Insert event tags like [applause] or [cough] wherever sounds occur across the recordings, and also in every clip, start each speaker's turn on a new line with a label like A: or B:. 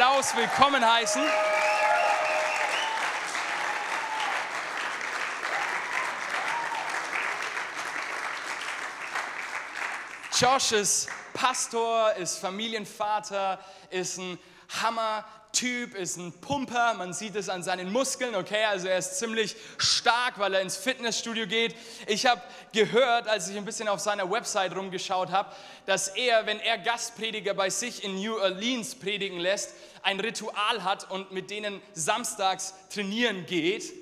A: Applaus willkommen heißen. Josh ist Pastor, ist Familienvater, ist ein Hammer-Typ, ist ein Pumper. Man sieht es an seinen Muskeln, okay? Also er ist ziemlich stark, weil er ins Fitnessstudio geht. Ich habe gehört, als ich ein bisschen auf seiner Website rumgeschaut habe, dass er, wenn er Gastprediger bei sich in New Orleans predigen lässt, ein Ritual hat und mit denen samstags trainieren geht,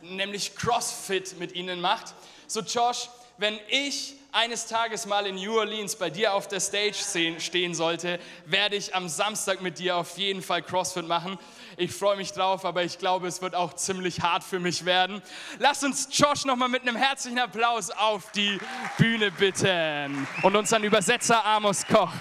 A: nämlich CrossFit mit ihnen macht. So Josh, wenn ich eines Tages mal in New Orleans bei dir auf der Stage stehen sollte, werde ich am Samstag mit dir auf jeden Fall CrossFit machen. Ich freue mich drauf, aber ich glaube, es wird auch ziemlich hart für mich werden. Lass uns Josh nochmal mit einem herzlichen Applaus auf die Bühne bitten und unseren Übersetzer Amos Koch.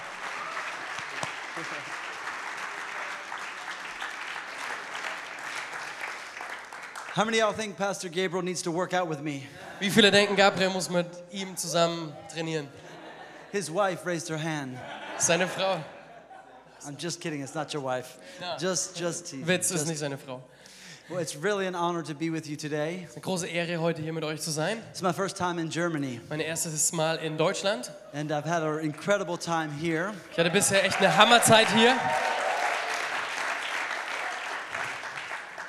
B: How many of y'all think Pastor Gabriel needs to work out with me?
C: Wie viele denken, Gabriel muss mit ihm zusammen trainieren?
B: His wife raised her hand.
C: Seine Frau.
B: I'm just kidding, it's not your wife.
C: No.
B: Just, just teasing.
C: Witz ist nicht seine Frau.
B: well, it's really an honor to be with you today.
C: Es ist eine große Ehre, heute hier mit euch zu sein.
B: It's my first time in Germany,
C: Mein erstes Mal in Deutschland.
B: and I've had an incredible time here.
C: Ich hatte bisher echt eine Hammerzeit hier.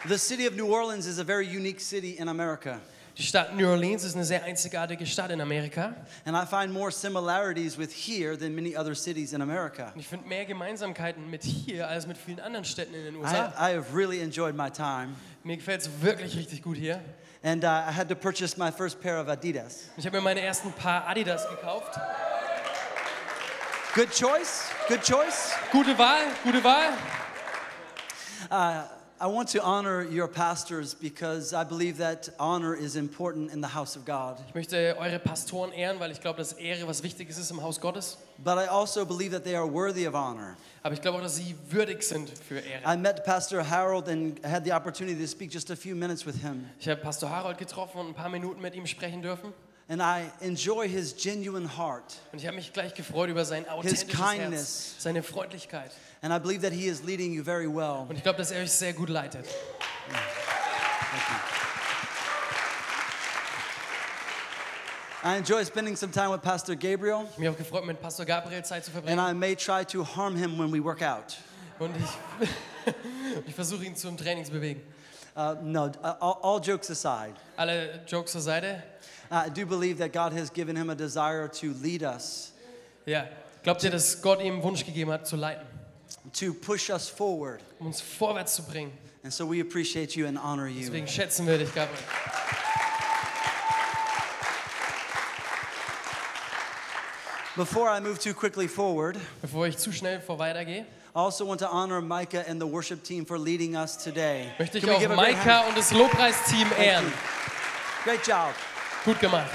B: The city of New Orleans is a very unique city in America,
C: Die Stadt New Orleans ist eine sehr einzigartige Stadt in Amerika.
B: and I find more similarities with here than many other cities in America.
C: Und ich finde mehr Gemeinsamkeiten mit hier als mit vielen anderen Städten in den
B: I,
C: USA.
B: I have really enjoyed my time,
C: Mir gefällt es wirklich richtig gut hier.
B: and uh, I had to purchase my first pair of Adidas.
C: Ich habe mir meine ersten paar Adidas gekauft.
B: Good choice, good choice.
C: Gute Wahl, gute Wahl.
B: I want to honor your pastors because I believe that honor is important in the house of God.
C: Ich möchte eure Pastoren ehren, weil ich glaube, dass Ehre was Wichtiges ist im Haus Gottes.
B: But I also believe that they are worthy of honor.
C: Aber ich glaube auch, dass sie würdig sind für Ehre.
B: I met Pastor Harold and had the opportunity to speak just a few minutes with him.
C: Ich habe Pastor Harold getroffen und ein paar Minuten mit ihm sprechen dürfen.
B: And I enjoy his genuine heart.
C: Und ich habe mich gleich gefreut über sein authentisches
B: kindness.
C: Herz, seine Freundlichkeit.
B: And I believe that he is leading you very well.
C: Und ich glaube, dass er euch sehr gut leitet.
B: I enjoy spending some time with Pastor Gabriel,
C: mich auch gefreut, mit Pastor Gabriel Zeit zu verbringen. and.
B: I may try to harm him when we work out.
C: Und ich, [laughs] ich versuche ihn zum Training zu bewegen.
B: Uh, no, uh, all, all jokes aside,
C: Alle Jokes zur Seite.
B: I do believe that God has given him a desire to lead us,
C: Ja, glaubt ihr, dass Gott ihm Wunsch gegeben hat, zu leiten,
B: to push us forward.
C: um uns vorwärts zu bringen?
B: And so we appreciate you and honor you.
C: Deswegen schätzen wir dich, Gabriel.
B: Before I move too quickly forward,
C: Bevor ich zu schnell vor weitergehe,
B: I also want to honor Micah and the worship team for leading us today.
C: möchte ich
B: Can
C: auch
B: give a great
C: Maika
B: hand?
C: und das Lobpreisteam ehren.
B: Great job.
C: Gut gemacht.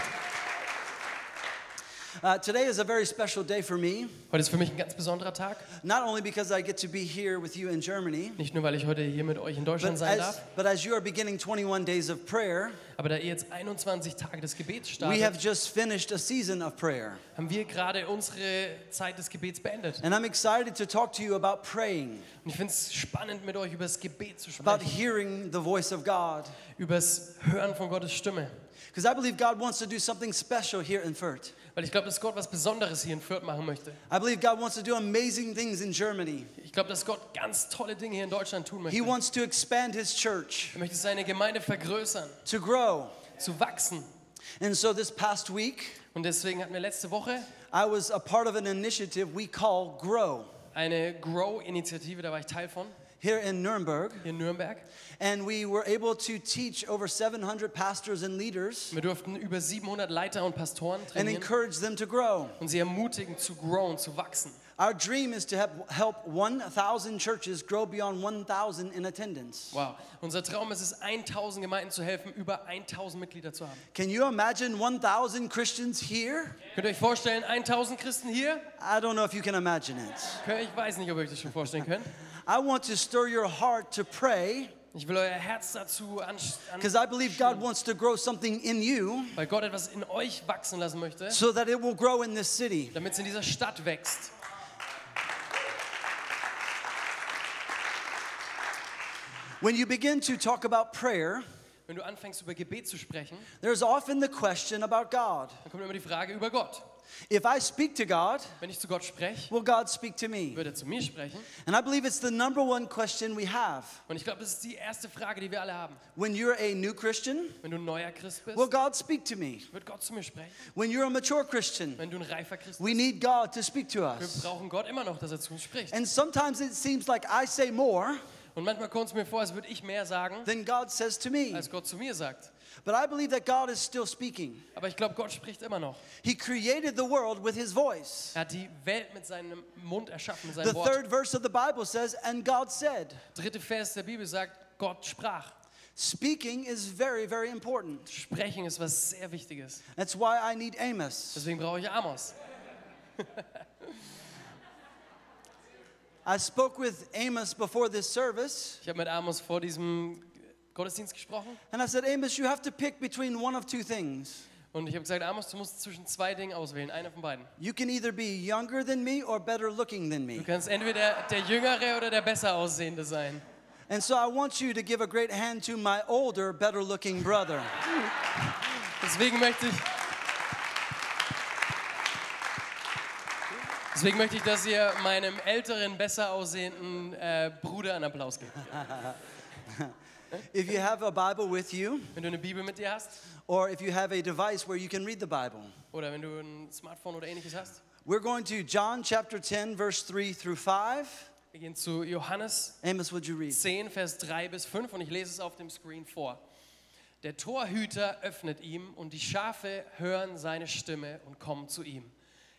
B: Uh, today is a very special day for me,
C: Heute ist für mich ein ganz besonderer Tag.
B: not only because I get to be here with you in Germany,
C: Nicht nur, weil ich heute hier mit euch in Deutschland
B: but
C: sein
B: as,
C: darf,
B: but as you are beginning 21 days of prayer,
C: aber da ihr jetzt 21 Tage des Gebets
B: we have just finished a season of prayer.
C: haben wir gerade unsere Zeit des Gebets beendet.
B: And I'm excited to talk to you about praying,
C: Und ich finde es spannend, mit euch über das Gebet zu
B: about hearing the voice of God.
C: über das Hören von Gottes Stimme.
B: Because I believe God wants to do something special here in Fürth.
C: Weil ich glaube, dass Gott was Besonderes hier in Fürth machen möchte.
B: I believe God wants to do amazing things in Germany.
C: Ich glaube, dass Gott ganz tolle Dinge hier in Deutschland tun
B: He
C: möchte.
B: wants to expand his church,
C: Er möchte seine Gemeinde vergrößern,
B: to grow.
C: zu wachsen.
B: And so this past week,
C: Und deswegen hatten wir letzte Woche
B: I was a part of an initiative we call Grow
C: eine Grow-Initiative, da war ich Teil von,
B: here in Nuremberg.
C: in Nürnberg.
B: And we were able to teach over 700 pastors and leaders
C: Wir durften über 700 Leiter und Pastoren
B: and
C: trainieren
B: encourage them to grow.
C: und sie ermutigen zu growen, zu wachsen.
B: Our dream is to help, help 1,000 churches grow beyond 1,000 in attendance.
C: Wow. Unser Traum ist es, 1000 Gemeinden zu helfen, über 1000 Mitglieder zu haben.
B: Can you imagine 1,000 Christians here?
C: Könnt ihr euch vorstellen, 1000 Christen hier?
B: I don't know if you can imagine it.
C: Ich weiß nicht, ob ihr euch das schon vorstellen könnt. [laughs]
B: I want to stir your heart to pray
C: Ich will euer Herz dazu
B: because I believe God wants to grow something in you
C: weil Gott etwas in euch wachsen lassen möchte,
B: so that it will grow in this city.
C: damit es in dieser Stadt wächst.
B: When you begin to talk about prayer,
C: Wenn du anfängst über Gebet zu sprechen,
B: there's often the question about God.
C: dann kommt immer die Frage über Gott.
B: If I speak to God,
C: Wenn ich zu Gott spreche,
B: will God speak to me?
C: wird er zu mir sprechen.
B: And I believe it's the number one question we have.
C: Und ich glaube, das ist die erste Frage, die wir alle haben.
B: When you're a new Christian,
C: Wenn du ein neuer Christ bist,
B: will God speak to me?
C: wird Gott zu mir sprechen.
B: When you're a mature Christian,
C: Wenn du ein reifer Christ
B: we
C: bist,
B: need God to speak to
C: wir
B: us.
C: brauchen Gott immer noch, dass er zu uns spricht.
B: And sometimes it seems like I say more
C: Und manchmal kommt es mir vor, als würde ich mehr sagen,
B: than God says to me.
C: als Gott zu mir sagt.
B: But I believe that God is still speaking.
C: Aber ich glaube, Gott spricht immer noch.
B: He created the world with his voice.
C: Er hat die Welt mit seinem Mund erschaffen, mit
B: The
C: seinem Wort.
B: third verse of the Bible says, and God said.
C: Dritte Vers der Bibel sagt, Gott sprach.
B: Speaking is very, very important.
C: Sprechen ist was sehr Wichtiges.
B: That's why I need Amos.
C: Deswegen brauche ich Amos. [laughs]
B: I spoke with Amos before this service,
C: Ich habe mit Amos vor diesem Gottesdienst gesprochen
B: and I said, Amos, you have to pick between one of two things.
C: und ich habe gesagt, Amos, du musst zwischen zwei Dingen auswählen, einer von beiden.
B: You can either be younger than me or better looking than
C: Du
B: me.
C: kannst entweder der Jüngere oder der besser aussehende sein.
B: And so I want you to give a great hand to my older, better looking brother.
C: Deswegen möchte ich. Deswegen möchte ich, dass ihr meinem älteren, besser aussehenden äh, Bruder einen Applaus gebt. [laughs]
B: If you have a Bible with you,
C: Wenn du eine Bibel mit dir hast
B: or if you have a device where you can read the Bible,
C: oder wenn du ein Smartphone oder ähnliches hast.
B: we're going to John chapter 10, verse 3 through 5.
C: Wir gehen zu Johannes
B: Amos, would you read?
C: 10, Vers 3 bis 5 und ich lese es auf dem Screen vor. Der Torhüter öffnet ihm und die Schafe hören seine Stimme und kommen zu ihm.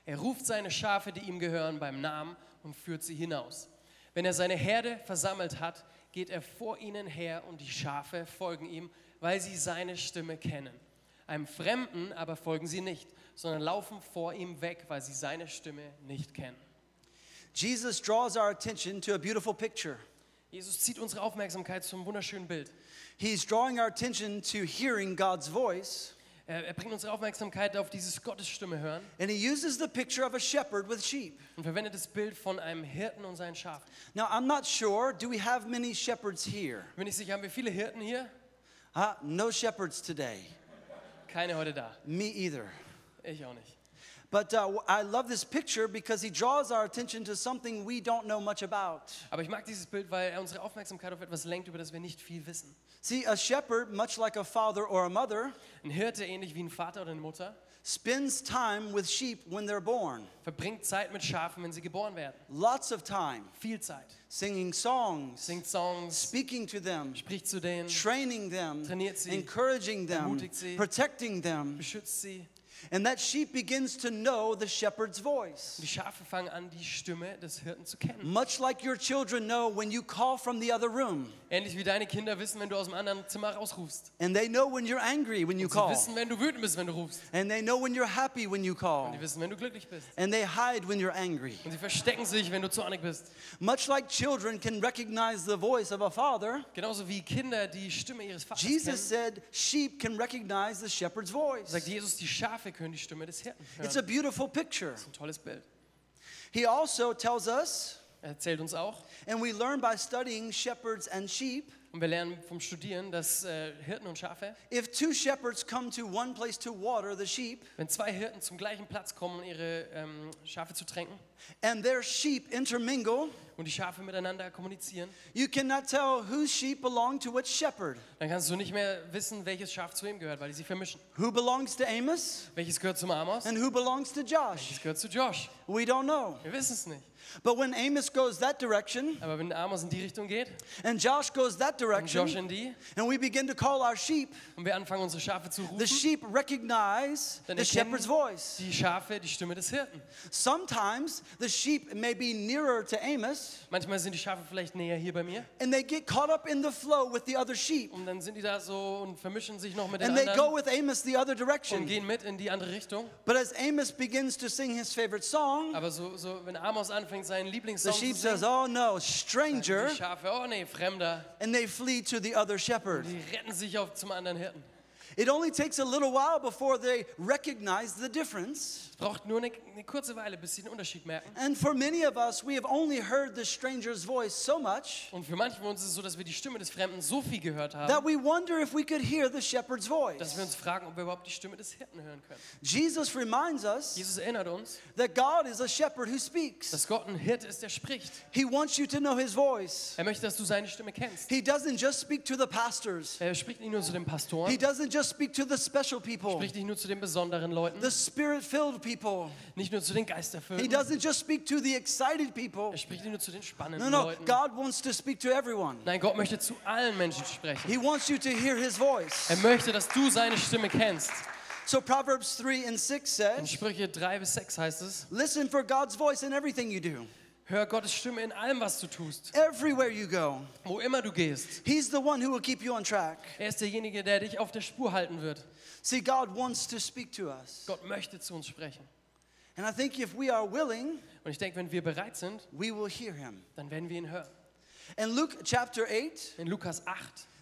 C: Er ruft seine Schafe, die ihm gehören, beim Namen und führt sie hinaus. Wenn er seine Herde versammelt hat, geht er vor ihnen her und die Schafe folgen ihm, weil sie seine Stimme kennen. Einem Fremden aber folgen sie nicht, sondern laufen vor ihm weg, weil sie seine Stimme nicht kennen.
B: Jesus draws our attention to a beautiful picture.
C: Jesus zieht unsere Aufmerksamkeit zum wunderschönen Bild.
B: He's drawing our attention to hearing God's voice,
C: Er, bringt unsere Aufmerksamkeit auf dieses Gottes Stimme hören
B: and he uses the picture of a shepherd with sheep.
C: und verwendet das Bild von einem Hirten und seinen Schafen.
B: Now, I'm not sure, do we have many shepherds here?
C: Bin ich sicher, haben wir viele Hirten hier?
B: Huh? No shepherds today.
C: Keine heute da.
B: Me either.
C: Ich auch nicht.
B: But uh, I love this picture because he draws our attention to something we don't know much about.
C: Aber ich mag dieses Bild, weil er unsere Aufmerksamkeit auf etwas lenkt, über das wir nicht viel wissen.
B: See, a shepherd, much like a father or a mother,
C: Ein Hirte, ähnlich wie ein Vater oder eine Mutter,
B: spends time with sheep when they're born.
C: verbringt Zeit mit Schafen, wenn sie geboren werden.
B: Lots of time.
C: Viel Zeit.
B: Singing songs,
C: Singt Songs,
B: speaking to them,
C: spricht zu denen,
B: training them,
C: Trainiert sie,
B: encouraging them,
C: ermutigt sie.
B: protecting them.
C: beschützt sie.
B: And that sheep begins to know the shepherd's voice.
C: Und die Schafe fangen an, die Stimme des Hirten zu kennen.
B: Much like your children know when you call from the other room.
C: Ähnlich wie deine Kinder wissen, wenn du aus dem anderen Zimmer rausrufst.
B: And they know when you're angry when you
C: Sie
B: call.
C: wissen, wenn du wütend bist, wenn du rufst.
B: And they know when you're happy when you call.
C: Die wissen, wenn du glücklich bist.
B: And they hide when you're angry.
C: Und sie verstecken sich, wenn du zornig bist.
B: Much like children can recognize the voice of a father,
C: Genauso wie Kinder die Stimme ihres Vaters
B: Jesus
C: kennen,
B: said sheep can recognize the shepherd's voice.
C: sagt Jesus, die Schafe können die Stimme des Hirten
B: It's a beautiful picture.
C: Ein tolles Bild.
B: He also tells us,
C: Er erzählt uns auch,
B: and we learn by studying shepherds and sheep,
C: und wir lernen vom Studieren, dass äh, Hirten und Schafe,
B: if two shepherds come to one place to water the sheep,
C: wenn zwei Hirten zum gleichen Platz kommen, um ihre ähm, Schafe zu tränken
B: and their sheep intermingle,
C: und die Schafe miteinander kommunizieren,
B: you cannot tell whose sheep belong to which shepherd.
C: dann kannst du nicht mehr wissen, welches Schaf zu wem gehört, weil die sich vermischen.
B: Who belongs to Amos
C: Welches gehört zum Amos?
B: and who belongs to Josh?
C: Welches gehört zu Josh?
B: We don't know.
C: Wir wissen es nicht.
B: But when Amos goes that direction
C: Aber wenn Amos in die Richtung geht
B: and Josh goes that
C: und Josh
B: direction,
C: in die
B: and we begin to call our sheep,
C: und wir anfangen, unsere Schafe zu
B: the
C: rufen,
B: sheep recognize
C: dann
B: the
C: erkennen
B: shepherd's voice.
C: die Schafe die Stimme des Hirten.
B: Sometimes the sheep may be nearer to Amos
C: Manchmal sind die Schafe vielleicht näher hier bei mir
B: and they get caught up in the flow with the other sheep
C: und dann sind die da so und vermischen sich noch mit den
B: and they go
C: anderen
B: with Amos the other
C: und
B: direction.
C: gehen mit in die andere Richtung.
B: But as Amos begins to sing his favorite song,
C: Aber so, so wenn Amos anfängt, seinen
B: the
C: Lieblingssong zu
B: sheep
C: singen,
B: says, Oh no, stranger,
C: die Schafe, oh nee, Fremder.
B: and they flee to the other shepherd.
C: Die retten sich auf zum anderen Hirten.
B: It only takes a little while before they recognize the difference.
C: Braucht nur eine, eine kurze Weile, bis sie den Unterschied merken.
B: And for many of us, we have only heard the stranger's voice so much
C: Und für manche von uns ist es so, dass wir die Stimme des Fremden so viel gehört
B: that
C: haben,
B: we wonder if we could hear the shepherd's
C: dass wir uns fragen, ob wir überhaupt die Stimme des Hirten hören können.
B: Jesus reminds us
C: Jesus erinnert uns,
B: that God is a shepherd who speaks.
C: dass Gott ein Hirte ist, der spricht.
B: He wants you to know his voice.
C: Er möchte, dass du seine Stimme kennst.
B: He doesn't just speak to the pastors.
C: Er spricht nicht nur zu den
B: He
C: Pastoren,
B: doesn't just speak to the special people,
C: spricht nicht nur zu den besonderen Leuten,
B: the spirit-filled people.
C: Nicht nur zu den
B: He
C: Geisterfüllten.
B: doesn't just speak to the excited people.
C: Er spricht nicht nur zu den
B: No,
C: spannenden
B: no,
C: Leuten.
B: God wants to speak to everyone.
C: Nein, Gott möchte zu allen Menschen sprechen.
B: He wants you to hear his voice.
C: Er möchte, dass du seine Stimme kennst.
B: So Proverbs 3 and 6
C: In
B: says,
C: Sprüche 3 bis 6 heißt es,
B: Listen for God's voice in everything you do,
C: hör Gottes Stimme in allem, was du tust,
B: everywhere you go.
C: wo immer du gehst.
B: He's the one who will keep you on track.
C: Er ist derjenige, der dich auf der Spur halten wird.
B: See, God wants to speak to us.
C: Gott möchte zu uns sprechen.
B: And I think if we are willing,
C: Und ich denke, wenn wir bereit sind,
B: we will hear him.
C: dann werden wir ihn hören.
B: In Luke chapter 8,
C: In Lukas 8,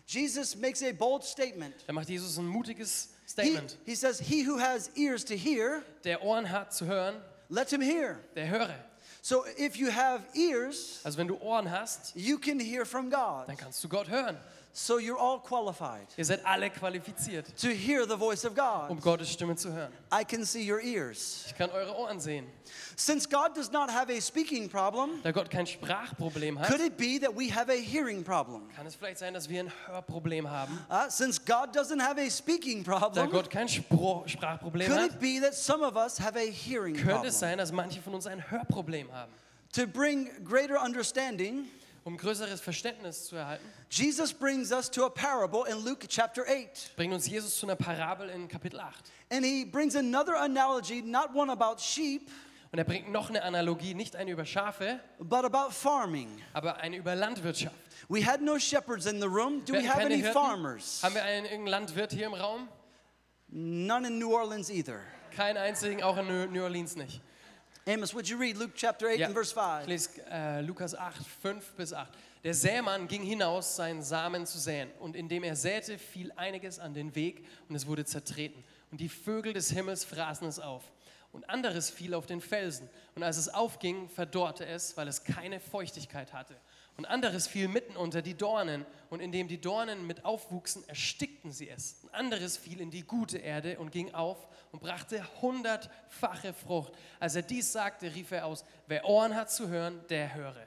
B: Jesus makes a bold statement.
C: da macht Jesus ein mutiges
B: He,
C: Statement.
B: he says, He who has ears to hear,
C: Der Ohren hat zu hören,
B: let him hear.
C: der höre.
B: So if you have ears,
C: Also wenn du Ohren hast,
B: you can hear from God.
C: dann kannst du Gott hören.
B: So you're all qualified
C: Ihr seid alle qualifiziert,
B: to hear the voice of God.
C: um Gottes Stimme zu hören.
B: I can see your ears.
C: Ich kann eure Ohren sehen.
B: Since God does not have a speaking problem,
C: Da Gott kein Sprachproblem hat,
B: could it be that we have a hearing problem?
C: kann es vielleicht sein, dass wir ein Hörproblem haben.
B: Uh, since God doesn't have a speaking
C: Da
B: problem,
C: Gott kein Spro Sprachproblem
B: could
C: hat,
B: it be that some of us have a hearing
C: könnte
B: problem?
C: es sein, dass manche von uns ein Hörproblem haben.
B: To bring greater understanding,
C: Um größeres Verständnis zu erhalten,
B: Jesus brings us to a parable in Luke chapter 8.
C: bringt uns Jesus zu einer Parabel in Kapitel 8.
B: And he brings another analogy, not one about sheep,
C: Und er bringt noch eine Analogie, nicht eine über Schafe,
B: but about farming.
C: aber eine über Landwirtschaft.
B: We had no shepherds in the room. Do we have any
C: Hirten.
B: farmers?
C: Haben wir einen irgendeinen Landwirt hier im Raum?
B: None in New Orleans either.
C: Keinen einzigen, auch in New Orleans nicht.
B: Amos, would you read Luke chapter 8
C: Ja.
B: and verse 5?
C: Ich lese äh, Lukas 8, 5 bis 8. Der Sämann ging hinaus, seinen Samen zu säen. Und indem er säte, fiel einiges an den Weg und es wurde zertreten. Und die Vögel des Himmels fraßen es auf. Und anderes fiel auf den Felsen. Und als es aufging, verdorrte es, weil es keine Feuchtigkeit hatte. Und anderes fiel mitten unter die Dornen. Und indem die Dornen mit aufwuchsen, erstickten sie es. Und anderes fiel in die gute Erde und ging auf und brachte hundertfache Frucht. Als er dies sagte, rief er aus, wer Ohren hat zu hören, der höre.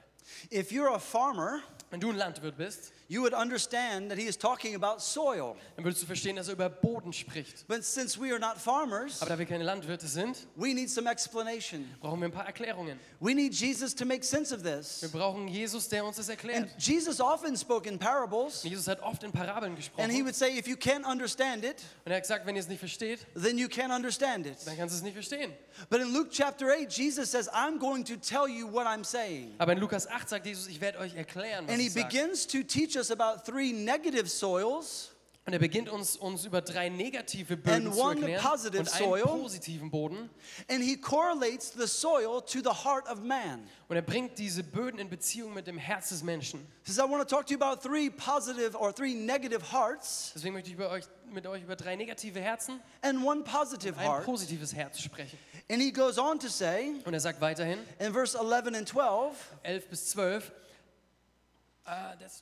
B: If you're a farmer,
C: Wenn du ein Landwirt bist,
B: you would understand that he is talking about soil.
C: dann würdest du verstehen, dass er über Boden spricht.
B: But since we are not farmers,
C: Aber da wir keine Landwirte sind,
B: we need some explanation.
C: brauchen wir ein paar Erklärungen.
B: We need Jesus to make sense of this.
C: Wir brauchen Jesus, der uns das
B: And
C: erklärt.
B: Jesus often spoke in parables,
C: Jesus hat oft in Parabeln gesprochen.
B: and he would say, if you can't understand it,
C: Und er hat gesagt, wenn ihr es nicht versteht,
B: then you can't understand it.
C: dann kannst du es nicht verstehen.
B: But in Luke chapter 8, Jesus says, I'm going to tell you what I'm saying.
C: Aber in Lukas 8 sagt Jesus, ich werde euch erklären, was
B: And he
C: ich sage.
B: begins to teach us about three negative soils
C: Und er beginnt uns, uns über drei negative Böden
B: And
C: zu
B: one
C: erklären
B: positive
C: und einen
B: soil.
C: positiven Boden.
B: and he correlates the soil to the heart of man.
C: Und er bringt diese Böden in Beziehung mit dem Herz des Menschen.
B: He says, I want to talk to you about three positive or three negative hearts
C: Deswegen möchte ich über euch, mit euch über drei negative Herzen
B: and one positive
C: und ein positives Herz sprechen.
B: And he goes on to say
C: Und er sagt weiterhin,
B: in verse 11 and 12,
C: 11 bis 12, ah, that's.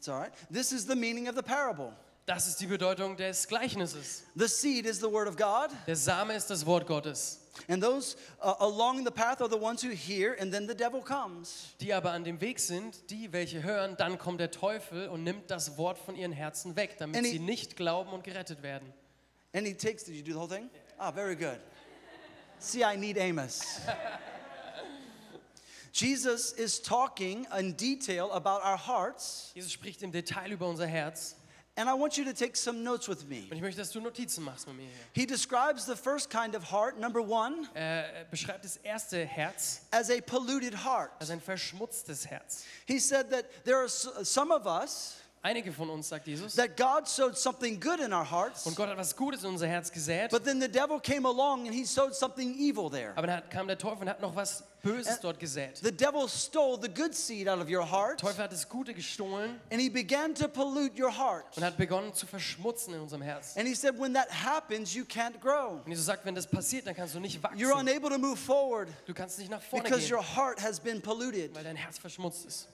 B: It's all right. This is the meaning of the parable.
C: Das ist die Bedeutung des Gleichnisses.
B: The seed is the word of God,
C: Der Same ist das Wort Gottes.
B: and those uh, along the path are the ones who hear, and then the devil comes.
C: Die aber an dem Weg sind, die, welche hören, dann kommt der Teufel und nimmt das Wort von ihren Herzen weg, damit
B: And he-
C: sie nicht glauben und gerettet werden.
B: And he takes, did you do the whole thing? Ah, very good. See, I need Amos. [laughs] Jesus is talking in detail about our hearts,
C: Jesus spricht im Detail über unser Herz.
B: and I want you to take some notes with me.
C: Und ich möchte, dass du Notizen machst mit mir hier.
B: He describes the first kind of heart, number one,
C: Er beschreibt das erste Herz
B: as a polluted heart.
C: als ein verschmutztes Herz.
B: He said that there are some of us
C: Einige von uns, sagt Jesus,
B: that God sowed something good in our hearts,
C: und Gott hat was Gutes in unser Herz gesät,
B: but then the devil came along and he sowed something evil there.
C: aber dann kam der Teufel und hat noch was Böses dort gesät.
B: The devil stole the good seed out of your heart
C: Der Teufel hat das Gute gestohlen
B: and he began to pollute your heart.
C: und hat begonnen zu verschmutzen in unserem Herz.
B: And he said, when that happens, you can't grow.
C: Und Jesus sagt, wenn das passiert, dann kannst du nicht
B: You're
C: wachsen.
B: unable to move forward
C: Du kannst nicht nach vorne
B: because your
C: gehen,
B: heart has been polluted.
C: weil dein Herz verschmutzt ist.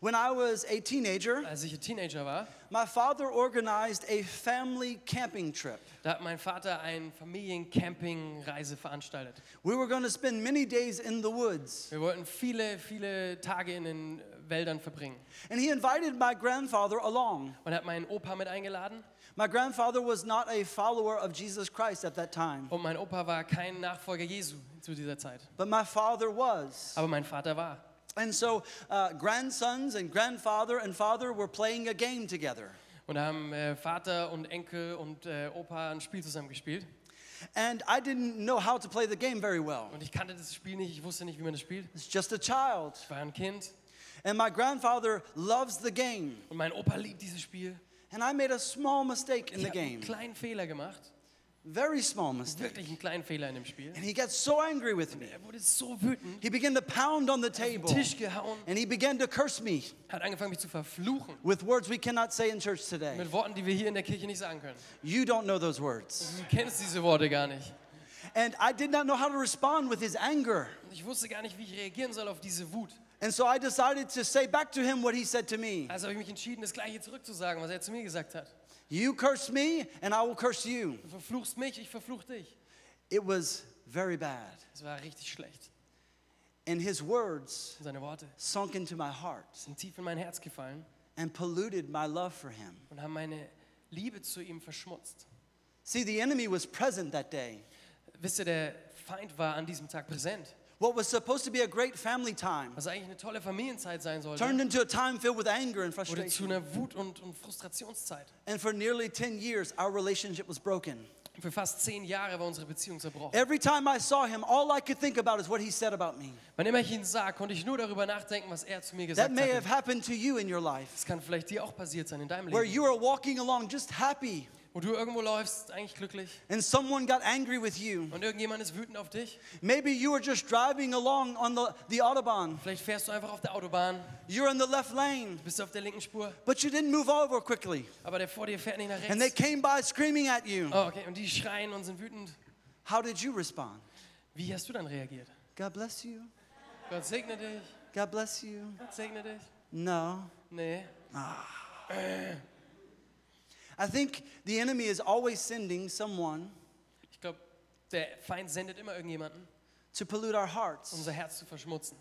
B: When I was a teenager,
C: Als ich ein Teenager war,
B: my father organized a family camping trip.
C: da hat mein Vater eine Familiencampingreise veranstaltet.
B: We were going to spend many days in the woods.
C: Wir wollten viele, viele Tage in den Wäldern verbringen.
B: And he invited my grandfather along.
C: Und er hat meinen Opa mit eingeladen.
B: My grandfather was not a follower of Jesus Christ at that time,
C: Und mein Opa war kein Nachfolger Jesu zu dieser Zeit.
B: but my father was.
C: Aber mein Vater war.
B: And so, uh, grandsons and grandfather and father were playing a game together.
C: Und da haben äh, Vater und Enkel und äh, Opa ein Spiel zusammen gespielt.
B: And I didn't know how to play the game very well.
C: Und ich kannte das Spiel nicht, ich wusste nicht, wie man das spielt.
B: It's just a child.
C: Ich war ein Kind
B: And my grandfather loves the game.
C: und mein Opa liebt dieses Spiel.
B: And I made a small mistake in
C: Ich
B: the
C: habe einen
B: game.
C: kleinen Fehler gemacht,
B: Very small mistake.
C: wirklich einen kleinen Fehler in dem Spiel.
B: And he got so angry with me.
C: Er wurde so wütend,
B: He began to pound on the table.
C: Tisch gehauen,
B: And he began to curse me
C: hat angefangen mich zu verfluchen.
B: with words we cannot say in church today.
C: Mit Worten, die wir hier in der Kirche nicht sagen können.
B: You don't know those words.
C: Du kennst diese Worte gar nicht.
B: And I did not know how to respond with his anger.
C: Und ich wusste gar nicht, wie ich reagieren soll auf diese Wut.
B: And so I decided to say back to him what he said to me.
C: Also habe ich mich entschieden, das Gleiche zurückzusagen, was er zu mir gesagt hat.
B: You curse me, and I will curse you.
C: Du verfluchst mich, ich verfluch dich.
B: It was very bad.
C: Das war richtig schlecht.
B: And his words
C: seine Worte
B: sunk into my heart
C: sind tief in mein Herz gefallen
B: and polluted my love for him.
C: und haben meine Liebe zu ihm verschmutzt.
B: See, the enemy was present that day.
C: Wisst ihr, der Feind war an diesem Tag präsent.
B: What was supposed to be a great family time
C: Was eigentlich eine tolle Familienzeit sein sollte,
B: turned into a time filled with anger and
C: wurde zu
B: frustration.
C: einer Wut- und, und Frustrationszeit.
B: And for nearly 10 years, our relationship was broken.
C: Für fast zehn Jahre war unsere Beziehung zerbrochen.
B: Every time I saw him, all I could think about is what he said about me.
C: Wann immer ich ihn sah, konnte ich nur darüber nachdenken, was er zu mir
B: That
C: gesagt
B: may have
C: hat.
B: happened to you in your life,
C: Das kann vielleicht dir auch passiert sein in deinem
B: where
C: Leben.
B: you are walking along just happy,
C: Wo du irgendwo läufst, eigentlich glücklich,
B: and someone got angry with you.
C: und irgendjemand ist wütend auf dich.
B: Maybe you were just driving along on the, the Autobahn.
C: Vielleicht fährst du einfach auf der Autobahn,
B: You're in the left lane,
C: bist auf der linken Spur,
B: but you didn't move over quickly.
C: aber der vor dir fährt nicht nach
B: And they
C: rechts.
B: came by screaming at you.
C: Oh, okay, und die schreien und sind wütend.
B: How did you respond?
C: Wie hast du dann reagiert?
B: God bless you.
C: Gott segne dich,
B: God bless you.
C: Gott segne dich.
B: No.
C: Nee.
B: I think the enemy is always sending someone
C: Ich glaube, der Feind sendet immer irgendjemanden,
B: to pollute our hearts.
C: Um unser Herz zu verschmutzen.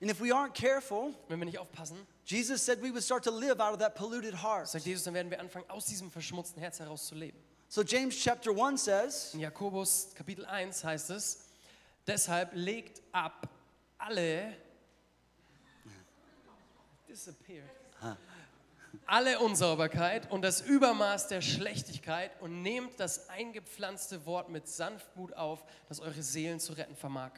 B: And if we aren't careful,
C: Wenn wir nicht aufpassen,
B: Jesus said we would start to live out of that polluted heart.
C: sagt Jesus, dann werden wir anfangen, aus diesem verschmutzten Herz heraus zu leben.
B: So James chapter 1 says,
C: In Jakobus Kapitel 1 heißt es, deshalb legt ab alle disappeared. Alle Unsauberkeit und das Übermaß der Schlechtigkeit und nehmt das eingepflanzte Wort mit Sanftmut auf, das eure Seelen zu retten vermag.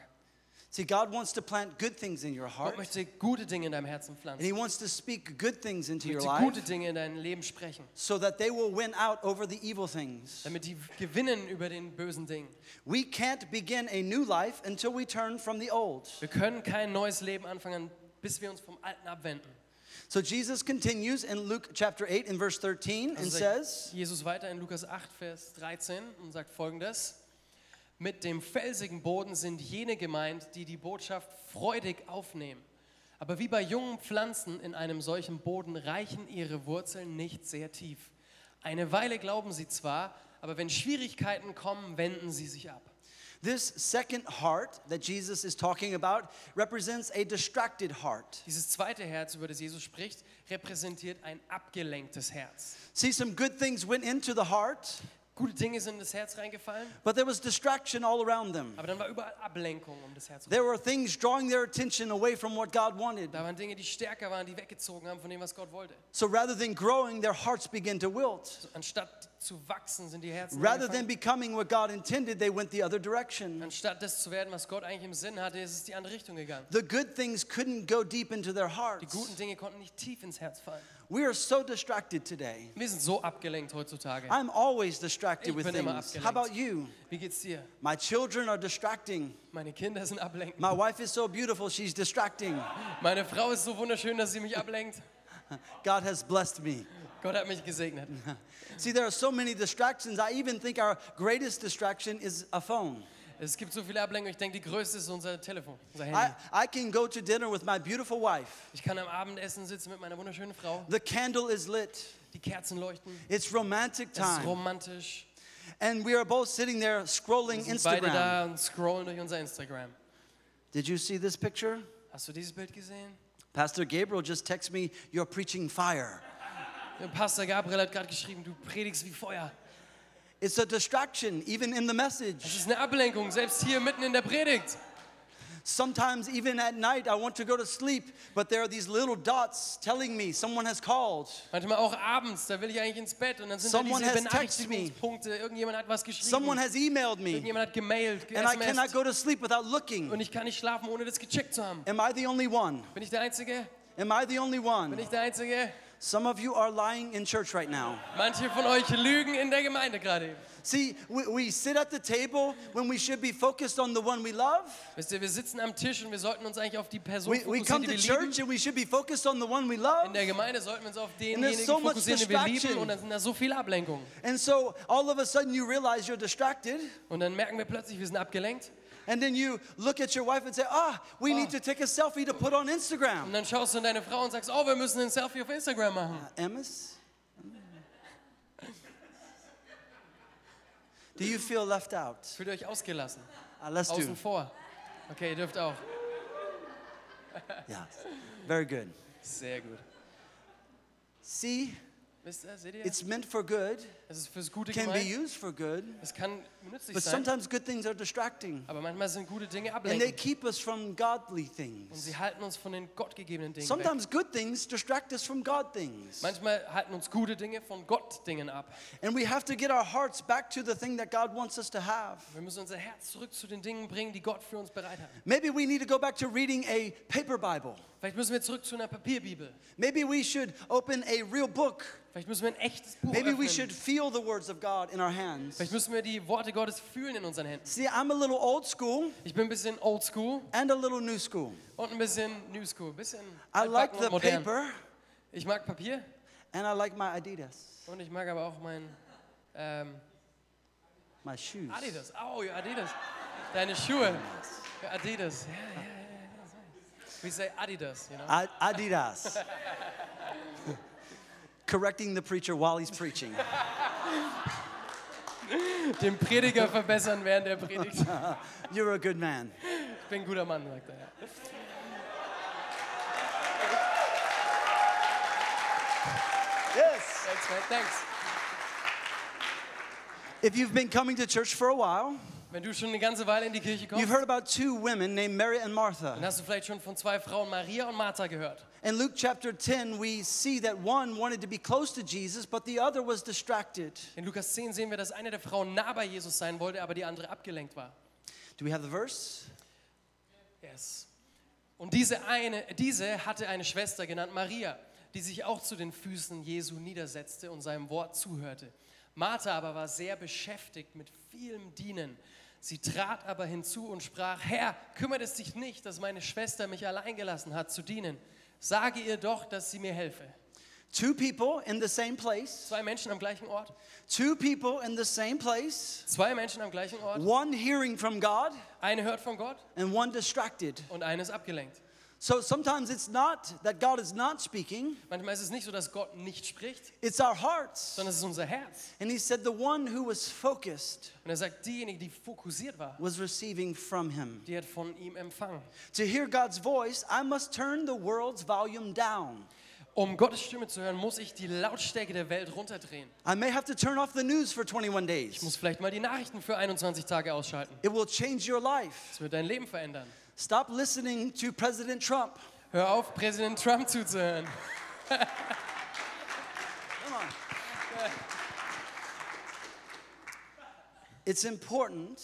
B: see, God wants to plant good things in your
C: Gott
B: heart,
C: möchte gute Dinge in deinem Herzen
B: and
C: pflanzen.
B: He wants to speak good things into
C: Er
B: your
C: möchte gute
B: life
C: Dinge in dein Leben sprechen,
B: so that they will win out over the evil things.
C: damit die gewinnen über den bösen Dingen.
B: We can't begin a new life until we turn from the old.
C: Wir können kein neues Leben anfangen, bis wir uns vom Alten abwenden.
B: So Jesus continues in Luke chapter 8 in verse 13 and
C: Also
B: says,
C: sagt Jesus weiter in Lukas 8, Vers 13 und sagt folgendes. Mit dem felsigen Boden sind jene gemeint, die die Botschaft freudig aufnehmen. Aber wie bei jungen Pflanzen in einem solchen Boden reichen ihre Wurzeln nicht sehr tief. Eine Weile glauben sie zwar, aber wenn Schwierigkeiten kommen, wenden sie sich ab.
B: This second heart that Jesus is talking about represents a distracted heart.
C: Dieses zweite Herz, über das Jesus spricht, repräsentiert ein abgelenktes Herz.
B: See, some good things went into the heart,
C: Gute Dinge sind in das Herz reingefallen,
B: but there was distraction all around them.
C: aber dann war überall Ablenkung um das Herz.
B: There were things drawing their attention away from what God wanted.
C: Da waren Dinge, die stärker waren, die weggezogen haben von dem, was Gott wollte.
B: So rather than growing, their hearts began to wilt.
C: So, anstatt zu wachsen, sind die Herzen
B: Rather than becoming what God intended, they went the other direction.
C: Anstatt das zu werden, was Gott eigentlich im Sinn hatte, ist es die andere Richtung gegangen.
B: The good things couldn't go deep into their
C: Die
B: hearts.
C: guten Dinge konnten nicht tief ins Herz fallen.
B: We are so distracted today.
C: Wir sind so abgelenkt heutzutage.
B: I'm always distracted
C: Ich
B: with
C: bin immer
B: things. How about you?
C: Wie geht's dir?
B: My children are distracting.
C: Meine Kinder sind ablenkend.
B: My wife is so beautiful, she's distracting.
C: Meine Frau ist so wunderschön, dass sie mich ablenkt.
B: God has blessed me.
C: Gott hat mich gesegnet. [laughs]
B: See, there are so many distractions. I even think our greatest distraction is a phone.
C: Es gibt so viele Ablenkungen. Ich denke, die größte ist unser Telefon, unser Handy.
B: I, I can go to dinner with my beautiful wife.
C: Ich kann am Abendessen sitzen mit meiner wunderschönen Frau.
B: The candle is lit.
C: Die Kerzen leuchten.
B: It's romantic
C: Es ist
B: time.
C: romantisch.
B: And we are both sitting there
C: Wir
B: scrolling
C: sind beide
B: Instagram.
C: da und scrollen durch unser Instagram.
B: Did you see this picture?
C: Hast du dieses Bild gesehen?
B: Pastor Gabriel just texted me, You're preaching fire.
C: Pastor Gabriel hat gerade geschrieben, du predigst wie Feuer.
B: It's a distraction, even in the
C: Es
B: message.
C: ist eine Ablenkung, selbst hier mitten in der Predigt.
B: Sometimes, even at night, I want to go to sleep, but there are these little dots telling me someone has called.
C: Manchmal auch abends, da will ich eigentlich ins Bett und dann sind
B: Someone
C: da diese. Benachrichtigungspunkte. Irgendjemand hat was geschrieben.
B: Someone has emailed me,
C: Irgendjemand hat gemailt,
B: and I cannot go to sleep without looking.
C: und ich kann nicht schlafen, ohne das gecheckt zu haben.
B: Am I the only one?
C: Bin ich der Einzige?
B: Am I the only
C: Bin
B: one?
C: ich der Einzige?
B: Some of you are lying in church right now.
C: Manche von euch lügen in der Gemeinde gerade.
B: See, we, we sit at the table when we should be focused on the one we love.
C: Wisst ihr, wir sitzen am Tisch und wir sollten uns eigentlich auf die Person
B: We, we
C: fokussieren,
B: come
C: die
B: to
C: wir
B: church
C: lieben.
B: and we should be focused on the one we love.
C: In der Gemeinde sollten wir uns auf denjenigen
B: so much
C: fokussieren, den wir lieben
B: distraction.
C: und dann sind da so viele Ablenkungen.
B: And so all of a sudden you realize you're distracted,
C: Und dann merken wir plötzlich, wir sind abgelenkt.
B: And then you look at your wife and say, Ah, we need to take a selfie to put on
C: Und
B: Instagram.
C: dann schaust du in deine Frau und sagst, oh, wir müssen ein Selfie auf Instagram machen.
B: Emmis? Do you feel left out?
C: Fühlt ihr euch ausgelassen,
B: Uh, let's do.
C: vor. Okay, ihr dürft auch. [laughs]
B: Very good.
C: Sehr gut.
B: See,
C: Wisst ihr, seht ihr?
B: it's meant for good,
C: Es ist fürs Gute
B: can be
C: gemeint.
B: used for good,
C: Es kann nützlich
B: but
C: sein,
B: sometimes good things are distracting.
C: aber manchmal sind gute Dinge
B: And they
C: ablenkend.
B: keep us from godly
C: Und
B: things.
C: sie halten uns von den gottgegebenen Dingen weg.
B: Sometimes good things distract us from God things.
C: Manchmal halten uns gute Dinge von Gott Dingen ab.
B: And we have to get our hearts back to the thing that God wants us to have.
C: Wir müssen unser Herz zurück zu den Dingen bringen, die Gott für uns bereit hat.
B: Maybe we need to go back to reading a paper Bible.
C: Vielleicht müssen wir zurück zu einer Papierbibel.
B: Maybe we should open a real book.
C: Vielleicht müssen wir ein echtes Buch
B: Maybe we should
C: öffnen.
B: Feel the words of God in our hands.
C: Vielleicht müssen wir die Worte Gottes fühlen in unseren Händen.
B: See, I'm a little old school
C: Ich bin ein bisschen old school
B: and a little new school.
C: und ein bisschen new school. Ein bisschen
B: I like
C: altbacken
B: the
C: und modern.
B: paper
C: Ich mag Papier
B: and I like my Adidas,
C: und ich mag aber auch mein ähm,
B: my shoes.
C: Adidas. Oh, ja, Adidas. Deine Schuhe. Ja, Adidas. Ja, ja, ja, ja. We say Adidas, you know.
B: A- Adidas. [laughs] Correcting the preacher while he's preaching. [laughs]
C: Den Prediger verbessern während der Predigt. [laughs]
B: You're a good man.
C: Ich bin ein guter Mann, sagt er.
B: Yes.
C: Thanks, man. Thanks.
B: If you've been coming to church for a while,
C: Wenn du schon eine ganze Weile in die Kirche
B: you've
C: kommst,
B: heard about two women named Mary and
C: dann
B: Martha.
C: hast du vielleicht schon von zwei Frauen, Maria und Martha, gehört.
B: In Luke chapter 10, we see that one wanted to be close to Jesus, but the other was distracted.
C: In Lukas 10 sehen wir, dass eine der Frauen nah bei Jesus sein wollte, aber die andere abgelenkt war.
B: Do we have the verse?
C: Yes. Und diese eine, diese hatte eine Schwester genannt Maria, die sich auch zu den Füßen Jesu niedersetzte und seinem Wort zuhörte. Martha aber war sehr beschäftigt mit vielem Dienen. Sie trat aber hinzu und sprach, Herr, kümmert es dich nicht, dass meine Schwester mich allein gelassen hat zu dienen. Sage ihr doch, dass sie mir helfe.
B: Two people in the same place.
C: Zwei Menschen am gleichen Ort.
B: Two people in the same place.
C: Zwei Menschen am gleichen Ort.
B: One hearing from God
C: Eine hört von Gott
B: and one distracted.
C: und eine ist abgelenkt.
B: So sometimes it's not that God is not speaking,
C: Manchmal ist es nicht so, dass Gott nicht spricht,
B: it's our hearts.
C: sondern es ist unser Herz.
B: And he said the one who was focused
C: Und er sagt, diejenige, die fokussiert war,
B: was receiving from him.
C: die hat von ihm empfangen.
B: To hear God's voice, I must turn the world's volume down.
C: Um Gottes Stimme zu hören, muss ich die Lautstärke der Welt runterdrehen.
B: I may have to turn off the news for 21
C: Ich muss vielleicht mal die Nachrichten für 21 Tage ausschalten.
B: It will change your life.
C: Das wird dein Leben verändern.
B: Stop listening to President Trump.
C: Hör auf, Präsident Trump zuzuhören.
B: Come on. It's important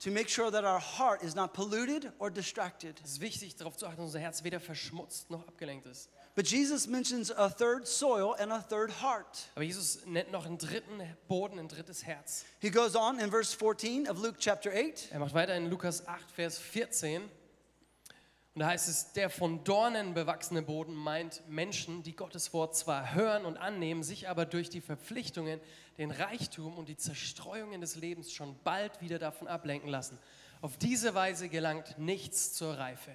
B: to make sure that our heart is not polluted or distracted.
C: Es ist wichtig, darauf zu achten, dass unser Herz weder verschmutzt noch abgelenkt ist.
B: But Jesus mentions a third soil and a third heart.
C: Aber Jesus nennt noch einen dritten Boden, ein drittes Herz.
B: He goes on in verse 14 of Luke chapter 8.
C: Er macht weiter in Lukas 8, Vers 14. Und da heißt es, der von Dornen bewachsene Boden meint Menschen, die Gottes Wort zwar hören und annehmen, sich aber durch die Verpflichtungen, den Reichtum und die Zerstreuungen des Lebens schon bald wieder davon ablenken lassen. Auf diese Weise gelangt nichts zur Reife.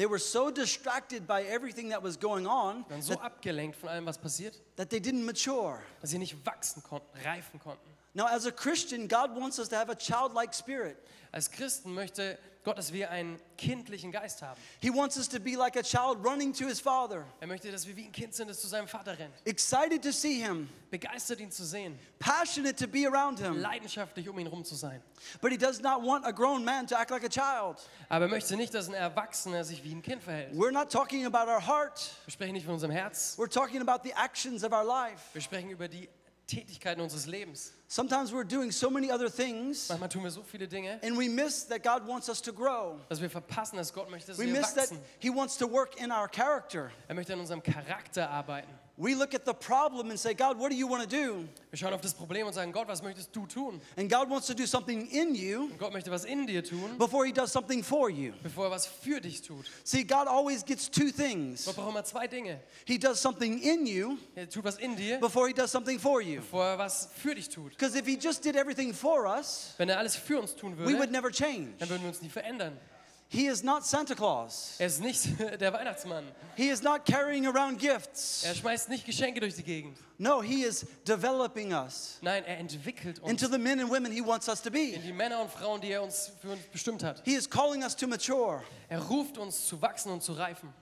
B: They were so distracted by everything that was going on
C: Sie waren so
B: that,
C: abgelenkt von allem, was passiert,
B: that they didn't mature.
C: dass sie nicht wachsen konnten, reifen konnten.
B: Now, as a Christian, God wants us to have a childlike spirit.
C: Als Christen möchte Gott, dass wir einen kindlichen Geist haben.
B: He wants us to be like a child running to his father,
C: Er möchte, dass wir wie ein Kind sind, das zu seinem Vater rennt.
B: excited to see him,
C: Begeistert, ihn zu sehen.
B: passionate to be around him.
C: Leidenschaftlich, um ihn rum zu sein.
B: But he does not want a grown man to act like a child.
C: Aber er möchte nicht, dass ein Erwachsener sich wie ein Kind verhält.
B: We're not talking about our heart,
C: Wir sprechen nicht von unserem Herz.
B: we're talking about the actions of our life.
C: Wir sprechen über die Tätigkeiten unseres Lebens.
B: Sometimes we're doing so many other things
C: Manchmal tun wir so viele Dinge,
B: and we miss that God wants us to grow.
C: dass wir verpassen, dass Gott möchte, dass
B: We
C: wir
B: miss that. He wants to work in our character.
C: Er möchte an unserem Charakter arbeiten.
B: We look at the problem and say, God, what do you want to do?
C: Wir schauen auf das Problem und sagen, Gott, was möchtest du tun?
B: And God wants to do something in you
C: Und Gott möchte was in dir tun,
B: before He does something for you.
C: bevor er was für dich tut.
B: See, God always gets two things
C: Gott braucht immer zwei Dinge.
B: He does something in you
C: Er tut was in dir,
B: before He does something for you.
C: bevor er was für dich tut.
B: Because if He just did everything for us,
C: Wenn er alles für uns tun
B: we would
C: würde,
B: never change.
C: dann würden wir uns nie verändern.
B: He is not Santa Claus.
C: Er ist nicht [laughs] der Weihnachtsmann.
B: He is not carrying around gifts.
C: Er schmeißt nicht Geschenke durch die Gegend.
B: No, He is developing us
C: Nein, er entwickelt uns
B: into the men and women He wants us to
C: in
B: be.
C: die Männer und Frauen, die er uns für uns bestimmt hat.
B: He is calling us to mature.
C: Er ruft uns zu wachsen und zu reifen.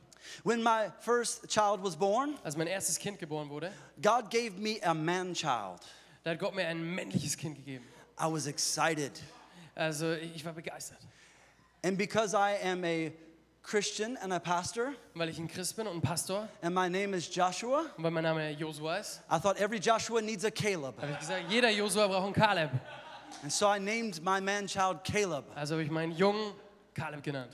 B: When my first child was born,
C: Als mein erstes Kind geboren wurde,
B: God gave me a man child.
C: da hat Gott mir ein männliches Kind gegeben.
B: I was excited.
C: Also ich war begeistert.
B: And because I am a Christian and a pastor,
C: weil ich ein Christ bin und ein Pastor
B: and my name is Joshua,
C: und weil mein Name Josua ist,
B: I thought every Joshua needs a Caleb.
C: habe ich gesagt, jeder Josua braucht einen Kaleb.
B: And so I named my man child Caleb.
C: Also habe ich meinen Jungen Kaleb genannt.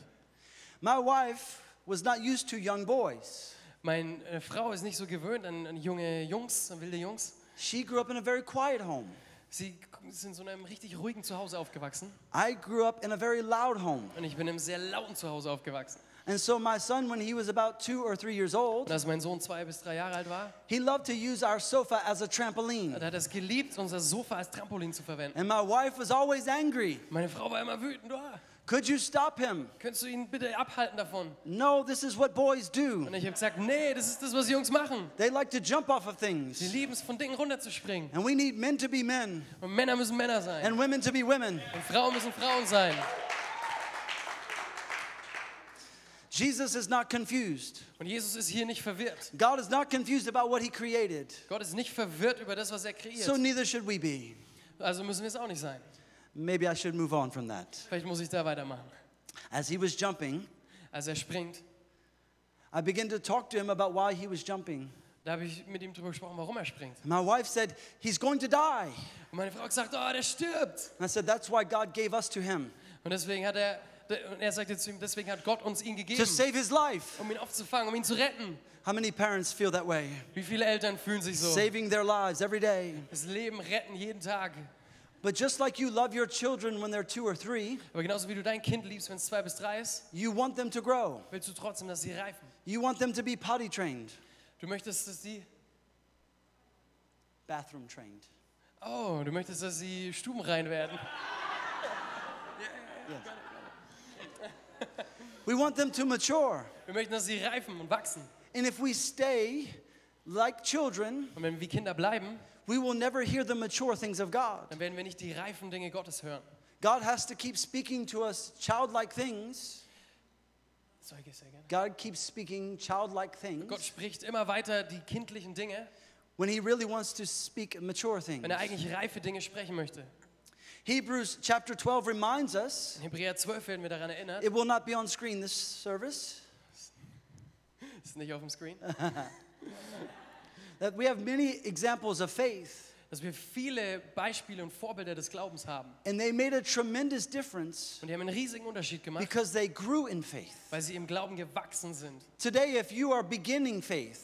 B: My wife was not used to young boys.
C: Meine Frau ist nicht so gewöhnt an junge Jungs, an wilde Jungs.
B: She grew up in a very quiet home.
C: Sie sind in so einem richtig ruhigen Zuhause aufgewachsen
B: I grew up in a very loud home.
C: und ich bin in einem sehr lauten Zuhause aufgewachsen.
B: And so my son, when he was about two or three years old,
C: als mein Sohn zwei bis drei Jahre alt war,
B: he loved to use our sofa as a trampoline.
C: da hat er es geliebt, unser Sofa als Trampolin zu verwenden.
B: And my wife was always angry.
C: Meine Frau war immer wütend. Oh,
B: Could you stop him?
C: könntest du ihn bitte abhalten davon?
B: No, this is what boys do.
C: Und ich habe gesagt, nee, das ist das, was Jungs machen.
B: They like to jump off of
C: Sie
B: things.
C: lieben es, von Dingen runterzuspringen.
B: And we need men to be men
C: Und Männer müssen Männer sein.
B: and women to be women.
C: Und Frauen müssen Frauen sein.
B: Jesus is not confused.
C: Und Jesus ist hier nicht verwirrt.
B: God is not confused about what he created.
C: Gott ist nicht verwirrt über das, was er
B: So
C: kreiert.
B: neither should we be.
C: Also müssen wir es auch nicht sein.
B: Maybe I should move on from that.
C: Vielleicht muss ich da weitermachen.
B: As he was jumping,
C: Als er springt,
B: I began to talk to him about why he was jumping.
C: da habe ich mit ihm darüber gesprochen, warum er springt.
B: My wife said, He's going to die.
C: Und meine Frau hat gesagt, oh, der stirbt.
B: And I said, That's why God gave us to him,
C: Und deswegen hat er, und er sagte zu ihm, deswegen hat Gott uns ihn
B: to save his life.
C: um ihn aufzufangen, um ihn zu retten.
B: How many parents feel that way?
C: Wie viele Eltern fühlen sich so?
B: Saving their lives every day.
C: Das Leben retten jeden Tag.
B: But just like you love your children when they're two or three,
C: Aber genauso wie du dein Kind liebst, wenn es zwei bis drei ist,
B: you want them to grow.
C: willst du trotzdem, dass sie reifen.
B: You want them to be potty trained,
C: Du möchtest, dass sie,
B: bathroom trained.
C: oh, du möchtest, dass sie stubenrein werden.
B: We want them to mature.
C: Wir möchten, dass sie reifen und wachsen.
B: And if we stay like children,
C: Und wenn wir wie Kinder bleiben,
B: we will never hear the mature things of God.
C: dann werden wir nicht die reifen Dinge Gottes hören.
B: God has to keep speaking to us childlike things So
C: Zeige sehr gerne.
B: God keeps speaking childlike things
C: Gott spricht immer weiter die kindlichen Dinge,
B: when He really wants to speak mature things.
C: wenn er eigentlich reife Dinge sprechen möchte.
B: Hebrews chapter 12 reminds us,
C: In Hebräer 12 werden wir daran erinnert,
B: it will not be on screen this service,
C: ist nicht auf dem Screen, [laughs]
B: that we have many examples of faith,
C: dass wir viele Beispiele und Vorbilder des Glaubens haben.
B: and they made a tremendous difference
C: Und die haben einen riesigen Unterschied gemacht,
B: because they grew in faith.
C: weil sie im Glauben gewachsen sind.
B: Today, if you are beginning faith,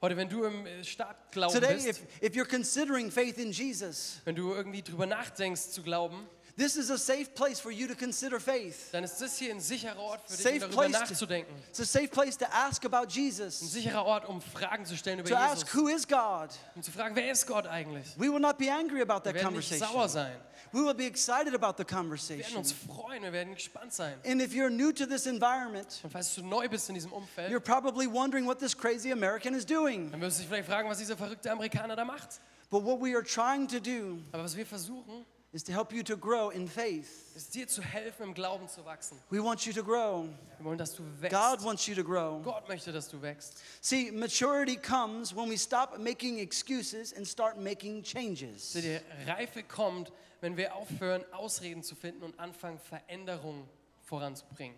C: Heute, wenn du im äh, Startglauben
B: today,
C: bist,
B: if, if you're considering faith in Jesus,
C: wenn du irgendwie drüber nachdenkst zu glauben,
B: this is a safe place for you to consider faith.
C: dann ist das hier ein sicherer Ort für dich, um darüber
B: place to- It's a safe place to ask about Jesus.
C: Ein
B: Jesus,
C: sicherer Ort, um Fragen zu stellen über
B: to ask, who is God?
C: Um zu fragen, wer ist Gott eigentlich?
B: We will not be angry about that
C: Wir
B: that
C: werden nicht
B: conversation.
C: sauer sein.
B: We will be excited about the conversation.
C: Wir werden
B: conversation.
C: uns freuen, wir werden gespannt sein.
B: And if you're new to this environment,
C: Und falls du neu bist in diesem Umfeld, you're
B: probably wondering what this crazy American is doing.
C: dann wirst du dich vielleicht fragen, was dieser verrückte Amerikaner da macht.
B: But what we are trying to do
C: Aber was wir versuchen,
B: is to help you to grow in faith.
C: ist dir zu helfen, im Glauben zu wachsen.
B: We want you to grow.
C: Wir wollen, dass du
B: God wants you to grow.
C: Gott möchte, dass du wächst.
B: See, maturity comes when we stop making excuses and start making changes.
C: Seht ihr, Reife kommt, wenn wir aufhören, Ausreden zu finden und anfangen, Veränderungen voranzubringen.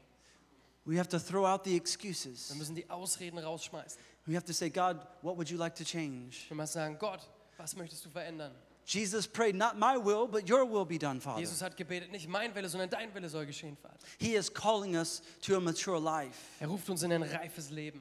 B: We have to throw out the excuses.
C: Wir müssen die Ausreden rausschmeißen.
B: We have to say, God, what would you like to change?
C: Wir müssen sagen, Gott, was möchtest du verändern?
B: Jesus prayed, not my will, but your will be done, Father.
C: Jesus hat gebetet, nicht mein Wille, sondern dein Wille soll geschehen, Vater.
B: He is calling us to a mature life.
C: Er ruft uns in ein reifes Leben.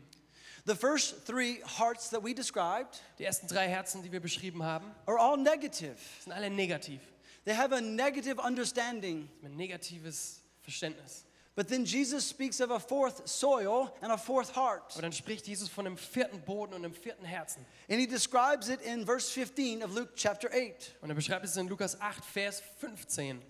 B: The first three hearts that we described
C: Die ersten drei Herzen, die wir beschrieben haben,
B: are all negative.
C: sind alle negativ.
B: They have a negative understanding.
C: Ein negatives Verständnis.
B: But then Jesus speaks of a fourth soil and a fourth heart.
C: Aber dann spricht Jesus von einem vierten Boden und einem vierten Herzen.
B: And he describes it in verse 15 of Luke chapter 8.
C: Und er beschreibt es in Lukas 8, Vers 15.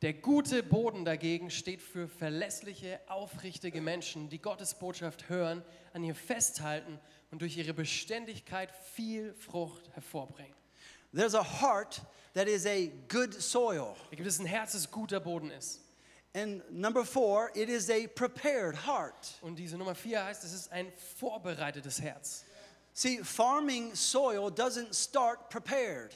C: Der gute Boden dagegen steht für verlässliche, aufrichtige Menschen, die Gottes Botschaft hören, an ihr festhalten und durch ihre Beständigkeit viel Frucht hervorbringen.
B: There's a heart that is a good soil.
C: Da gibt es ein Herz, das guter Boden ist.
B: And number four, it is a prepared heart.
C: Und diese Nummer 4 heißt, es ist ein vorbereitetes Herz.
B: See, farming soil doesn't start prepared.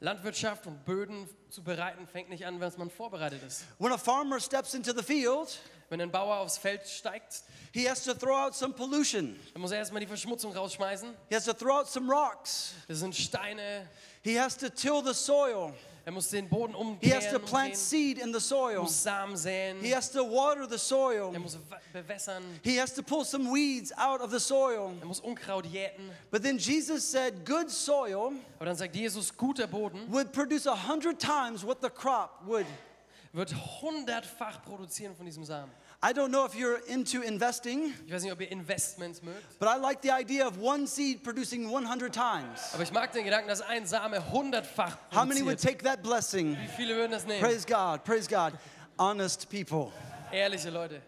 C: Landwirtschaft und Böden zu bereiten fängt nicht an, wenn man vorbereitet ist.
B: When a farmer steps into the field,
C: Wenn ein Bauer aufs Feld steigt,
B: he has to throw out some pollution.
C: dann muss er erstmal die Verschmutzung rausschmeißen.
B: He has to throw out some rocks.
C: Das sind Steine.
B: He has to till the soil.
C: Er muss den Boden
B: He has to plant
C: umdrehen,
B: seed in the
C: er
B: soil.
C: muss Samen säen,
B: He has to water the soil.
C: er muss bewässern,
B: He has to pull some weeds out of the soil.
C: er muss Unkraut jäten.
B: But then Jesus said, good soil
C: Aber dann sagt Jesus, guter Boden
B: would produce a hundred times what the crop would.
C: wird hundertfach produzieren von diesem Samen.
B: I don't know if you're into investing,
C: Ich weiß nicht, ob ihr Investments mögt,
B: but I like the idea of one seed producing 100 times.
C: aber ich mag den Gedanken, dass ein Same hundertfach
B: How many would take that blessing?
C: Wie viele würden das nehmen?
B: Praise God, praise God. Honest people.
C: Ehrliche Leute.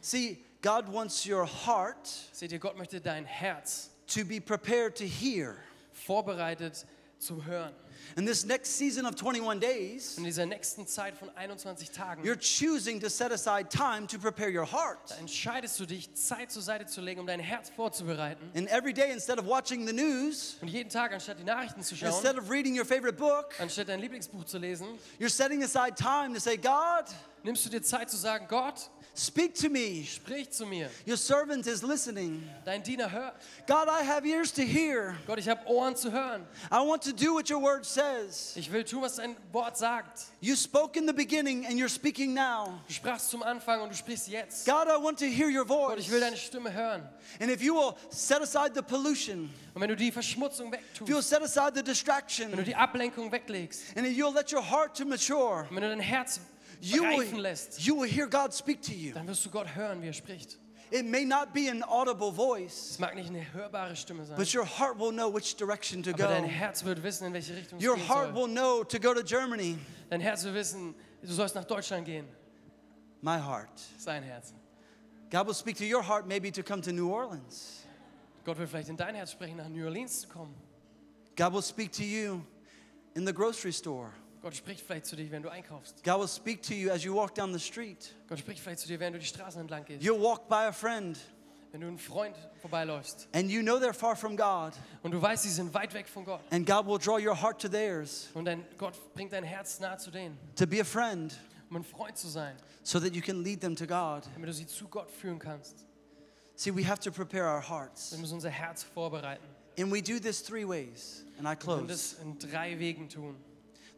B: See, God wants your heart
C: Seht ihr, Gott möchte dein Herz
B: to be prepared to hear.
C: vorbereitet zum Hören.
B: In this next season of 21 days,
C: In dieser nächsten Zeit von 21 Tagen
B: you're choosing to set aside time to prepare your heart.
C: da entscheidest du dich, Zeit zur Seite zu legen, um dein Herz vorzubereiten.
B: And every day, instead of watching the news,
C: Und jeden Tag, anstatt die Nachrichten zu
B: instead
C: schauen,
B: of reading your favorite book,
C: anstatt dein Lieblingsbuch zu lesen,
B: you're setting aside time to say, God,
C: nimmst du dir Zeit zu sagen, Gott,
B: speak to me.
C: sprich zu mir.
B: Your servant is listening.
C: Dein Diener hört.
B: God, I have ears to hear.
C: Gott, ich habe Ohren zu hören.
B: I want to do what your word says.
C: Ich will tun, was dein Wort sagt.
B: You spoke in the beginning and you're speaking now.
C: Du sprachst zum Anfang und du sprichst jetzt.
B: God, I want to hear your
C: Gott,
B: voice.
C: ich will deine Stimme hören.
B: And if you will set aside the pollution,
C: Und wenn du die Verschmutzung
B: if you'll
C: wegtust,
B: set aside the
C: wenn du
B: distraction,
C: die Ablenkung weglegst,
B: and if you'll let your heart to mature,
C: und wenn du dein Herz
B: you will,
C: lässt,
B: you will hear God speak to you.
C: dann wirst du Gott hören, wie er spricht.
B: It may not be an audible voice,
C: Es mag nicht eine hörbare Stimme sein,
B: but your heart will know which direction to
C: aber dein
B: go.
C: Herz wird wissen, in welche Richtung es
B: Your
C: gehen
B: heart
C: soll.
B: will know to go to Germany.
C: Dein Herz wird wissen, du sollst nach Deutschland gehen.
B: My heart.
C: Sein Herz.
B: God will speak to your heart maybe to come to New Orleans.
C: Gott wird vielleicht in dein Herz sprechen, nach New Orleans zu kommen.
B: God will speak to you in the grocery store.
C: Gott spricht vielleicht zu dir, wenn du einkaufst.
B: God will speak to you as you walk down the street.
C: Gott spricht vielleicht zu dir, wenn du die Straßen entlang gehst.
B: You'll walk by a friend
C: Wenn du einen Freund vorbeiläufst
B: and you know they're far from God,
C: und du weißt, sie sind weit weg von Gott.
B: and God will draw your heart to theirs
C: Und dein Gott bringt dein Herz nahe zu denen,
B: to be a friend
C: um ein Freund zu sein,
B: so that you can lead them to God.
C: damit du sie zu Gott führen kannst.
B: See, we have to prepare our hearts.
C: Wir müssen unser Herz vorbereiten.
B: And we do this three ways. And I
C: Wir können
B: close.
C: das in drei Wegen tun.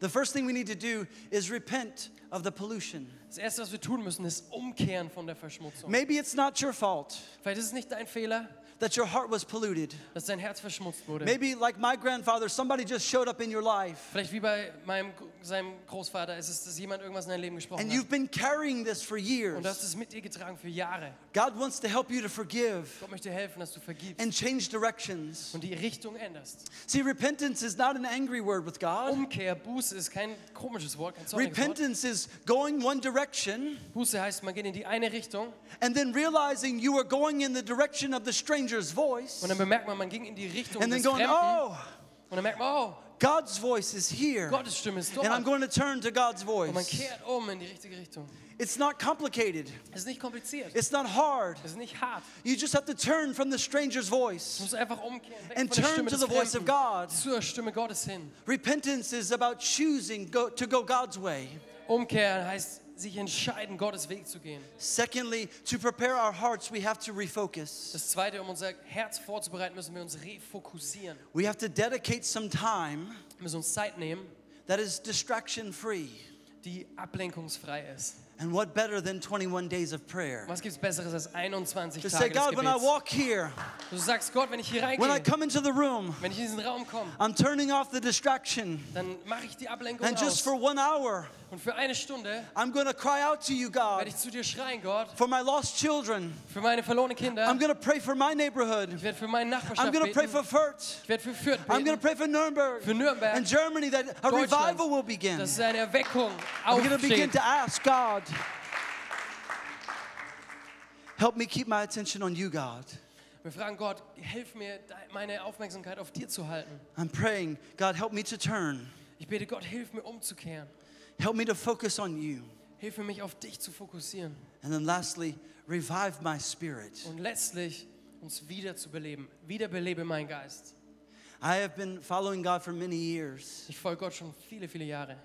B: The first thing we need to do is repent of the pollution.
C: Das Erste, was wir tun müssen, ist umkehren von der Verschmutzung.
B: Maybe it's not your fault
C: Vielleicht ist es nicht dein Fehler,
B: that your heart was polluted.
C: dass dein Herz verschmutzt wurde.
B: Maybe, like my grandfather, somebody just showed up in your life
C: Vielleicht wie bei meinem, seinem Großvater ist es, dass jemand irgendwas in dein Leben gesprochen
B: and
C: hat.
B: you've been carrying this for years.
C: Und du hast es mit dir getragen für Jahre.
B: God wants to help you to forgive
C: Gott möchte helfen, dass du vergibst
B: and change directions.
C: und die Richtung änderst.
B: See, repentance is not an angry word with God.
C: Umkehr, Buße ist kein komisches Wort, kein zorniges Wort.
B: Repentance is going one direction
C: Buße heißt, man geht in die eine Richtung
B: and then realizing you are going in the direction of the stranger's voice
C: und dann bemerkt man, man ging in die Richtung
B: and then
C: des
B: going,
C: Fremden
B: oh,
C: und dann merkt man, oh,
B: God's voice is here.
C: Gottes Stimme ist dort.
B: And I'm going to turn to God's
C: Und man
B: voice.
C: kehrt um in die richtige Richtung.
B: It's not complicated.
C: Es ist nicht kompliziert.
B: It's not hard.
C: Es ist nicht hart.
B: You just have to turn from the stranger's
C: Du
B: voice
C: musst einfach umkehren,
B: and turn to the voice of God.
C: zur Stimme Gottes hin.
B: Repentance is about choosing go, to go God's way.
C: Umkehren heißt, sich entscheiden, Gottes Weg zu gehen.
B: Secondly, to prepare our hearts, we have to refocus.
C: Das Zweite, um unser Herz vorzubereiten, müssen wir uns refokussieren.
B: We have to dedicate some time
C: Wir müssen uns Zeit nehmen,
B: that is distraction free.
C: die ablenkungsfrei ist.
B: And what better than 21 days of prayer?
C: Was gibt es Besseres als 21
B: To say,
C: Tage des
B: God, when I walk here,
C: Du sagst, Gott, wenn ich hier
B: when I come into the room,
C: wenn ich in diesen Raum komme,
B: I'm turning off the distraction.
C: dann mache ich die Ablenkung
B: And just for one hour,
C: Und für eine Stunde
B: I'm going to cry out to you, God,
C: werde ich zu dir schreien, Gott,
B: for my lost children.
C: für meine verlorenen Kinder.
B: I'm going to pray for my neighborhood.
C: Ich werde für meine
B: I'm going to pray for Fürth.
C: Ich werde für Fürth beten.
B: I'm going to pray for Nuremberg
C: Für Nürnberg.
B: and Germany that a revival will begin.
C: Dass eine Erweckung
B: I'm going to begin to ask God, help me keep my attention on you, God.
C: Wir fragen Gott, hilf mir, meine Aufmerksamkeit auf dir zu halten.
B: I'm praying, God, help me to turn.
C: Ich bete Gott, hilf mir umzukehren.
B: Help me to focus on you.
C: Hilf mir, mich auf dich zu fokussieren.
B: And then lastly, revive my spirit.
C: Und letztlich uns wieder zu beleben. Wiederbelebe mein Geist.
B: I have been following God for many years,
C: Ich folge Gott schon viele, viele Jahre.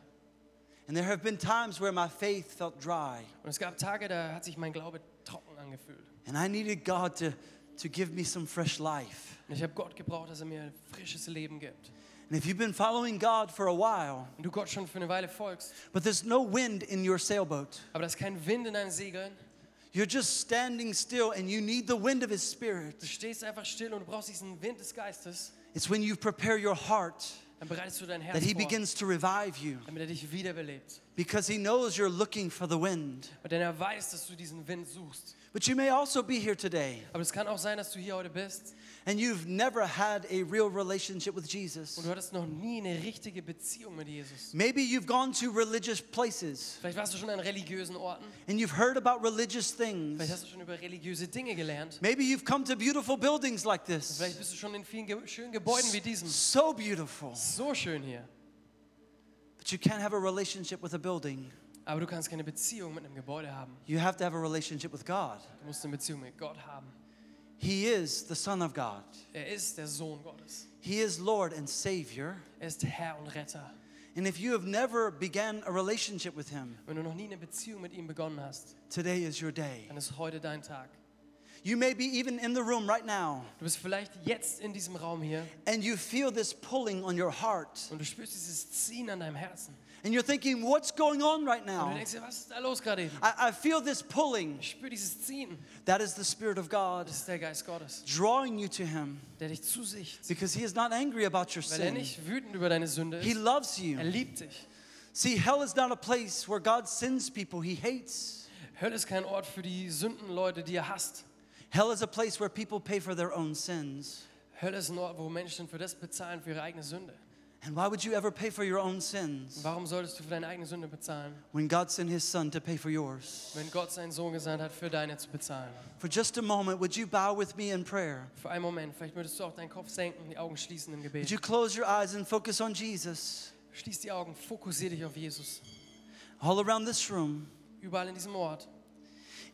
B: And there have been times where my faith felt dry,
C: Und es gab Tage, da hat sich mein Glaube trocken angefühlt.
B: and I needed God to, to give me some fresh life.
C: Und ich habe Gott gebraucht, dass er mir ein frisches Leben gibt.
B: And if you've been following God for a while,
C: du Gott schon für eine Weile folgst,
B: but there's no wind in your sailboat,
C: aber da ist kein Wind in deinen Segeln,
B: you're just standing still and you need the wind of His Spirit.
C: du stehst einfach still und du brauchst diesen Wind des Geistes,
B: It's when you prepare your heart that He begins to revive you because He knows you're looking for the wind.
C: Und denn er weiß, dass du diesen Wind suchst.
B: But you may also be here today
C: Aber es kann auch sein, dass du hier heute bist
B: and you've never had a real relationship with Jesus.
C: und du hattest noch nie eine richtige Beziehung mit Jesus.
B: Maybe you've gone to religious places
C: Vielleicht warst du schon an religiösen Orten,
B: and you've heard about religious
C: vielleicht
B: things.
C: hast du schon über religiöse Dinge gelernt.
B: Maybe you've come to beautiful buildings like this.
C: Vielleicht bist du schon in vielen ge schönen Gebäuden wie diesem.
B: So beautiful.
C: So schön hier.
B: But you can't have a relationship with a building.
C: Aber du kannst keine Beziehung mit einem Gebäude haben.
B: You have to have a relationship with God.
C: Du musst eine Beziehung mit Gott haben.
B: He is the Son of God.
C: Er ist der Sohn Gottes.
B: He is Lord and Savior.
C: Er ist Herr und Retter.
B: And if you have never began a relationship with him,
C: Wenn du noch nie eine Beziehung mit ihm begonnen hast,
B: today is your day.
C: dann ist heute dein Tag.
B: You may be even in the room right now
C: Du bist vielleicht jetzt in diesem Raum hier
B: and you feel this pulling on your heart.
C: und du spürst dieses Ziehen an deinem Herzen.
B: And you're thinking, what's going on right now?
C: denkst was ist da los?
B: I, I feel this pulling.
C: Ich spüre dieses Ziehen.
B: That is the Spirit of God
C: Das ist der Geist Gottes,
B: drawing you to him
C: der dich zu sich
B: because he is not angry about your
C: Weil er
B: sin.
C: nicht wütend über deine Sünde
B: He loves
C: Er
B: you.
C: liebt dich.
B: See, hell is not a place where God sends people he hates.
C: Hölle ist kein Ort für die Sündenleute, die er hasst.
B: Hell is a place where people pay for their own sins.
C: Hölle ist ein Ort, wo Menschen für das bezahlen, für ihre eigene Sünde.
B: And why would you ever pay for your own sins
C: warum solltest du für deine eigene Sünde bezahlen,
B: when God sent his son to pay for yours?
C: wenn Gott seinen Sohn gesandt hat, für deine zu bezahlen?
B: For just a moment, would you bow with me in prayer?
C: Für einen Moment, vielleicht würdest du auch deinen Kopf senken, die Augen schließen im
B: Would you close your eyes and focus on Jesus?
C: Schließ die Augen, fokussiere dich auf Jesus.
B: All around this room,
C: Überall in diesem Ort.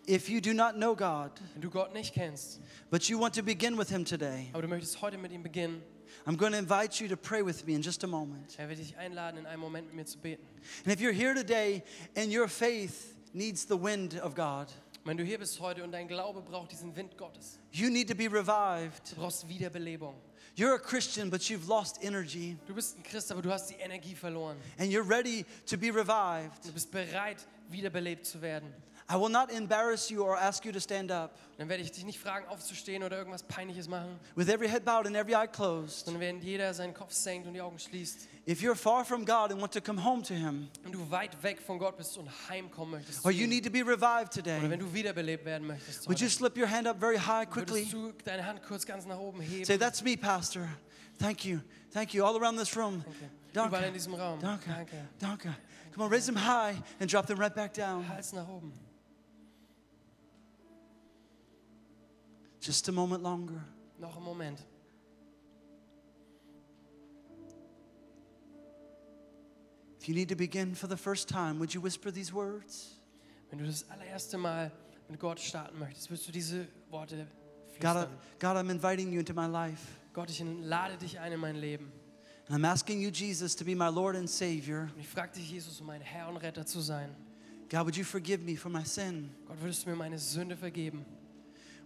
B: if you do not know God,
C: Wenn du Gott nicht kennst,
B: but you want to begin with Him today,
C: aber du möchtest heute mit ihm beginnen,
B: I'm going to invite you to pray with me in just a moment.
C: er wird dich einladen, in einem Moment mit mir zu beten.
B: And if you're here today and your faith needs the wind of God,
C: Wenn du hier bist heute und dein Glaube braucht diesen Wind Gottes,
B: you need to be revived.
C: du brauchst Wiederbelebung.
B: You're a Christian, but you've lost energy,
C: Du bist ein Christ, aber du hast die Energie verloren.
B: and you're ready to be revived.
C: Du bist bereit, wiederbelebt zu werden.
B: I will not embarrass you or ask you to stand up.
C: Dann werde ich dich nicht fragen, aufzustehen oder irgendwas Peinliches machen,
B: With every head bowed and every eye closed,
C: während jeder seinen Kopf senkt und die Augen schließt
B: if you're far from God and want to come home to Him,
C: und du weit weg von Gott bist und heimkommen möchtest.
B: or you need to be revived
C: Oder wenn
B: today,
C: du wiederbelebt werden möchtest,
B: would you slip your hand up very high quickly?
C: würdest du deine Hand kurz ganz nach oben heben.
B: Say, That's me, Pastor. Thank you. Thank you. All around this room.
C: Überall in diesem Raum.
B: Danke.
C: Danke.
B: Danke. Come on, raise them high and drop them right back down.
C: Hals nach oben.
B: Just a moment longer.
C: Noch einen Moment.
B: If you need to begin for the first time, would you whisper these words?
C: Wenn du das allererste Mal mit Gott starten möchtest, willst du diese Worte
B: God. God, I'm inviting you into my life.
C: Gott, ich lade dich ein in mein Leben.
B: And I'm asking you, Jesus, to be my Lord and Savior.
C: Und ich frage dich, Jesus, um mein Herr und Retter zu sein.
B: God, would you forgive me for my sin?
C: Gott, würdest du mir meine Sünde vergeben?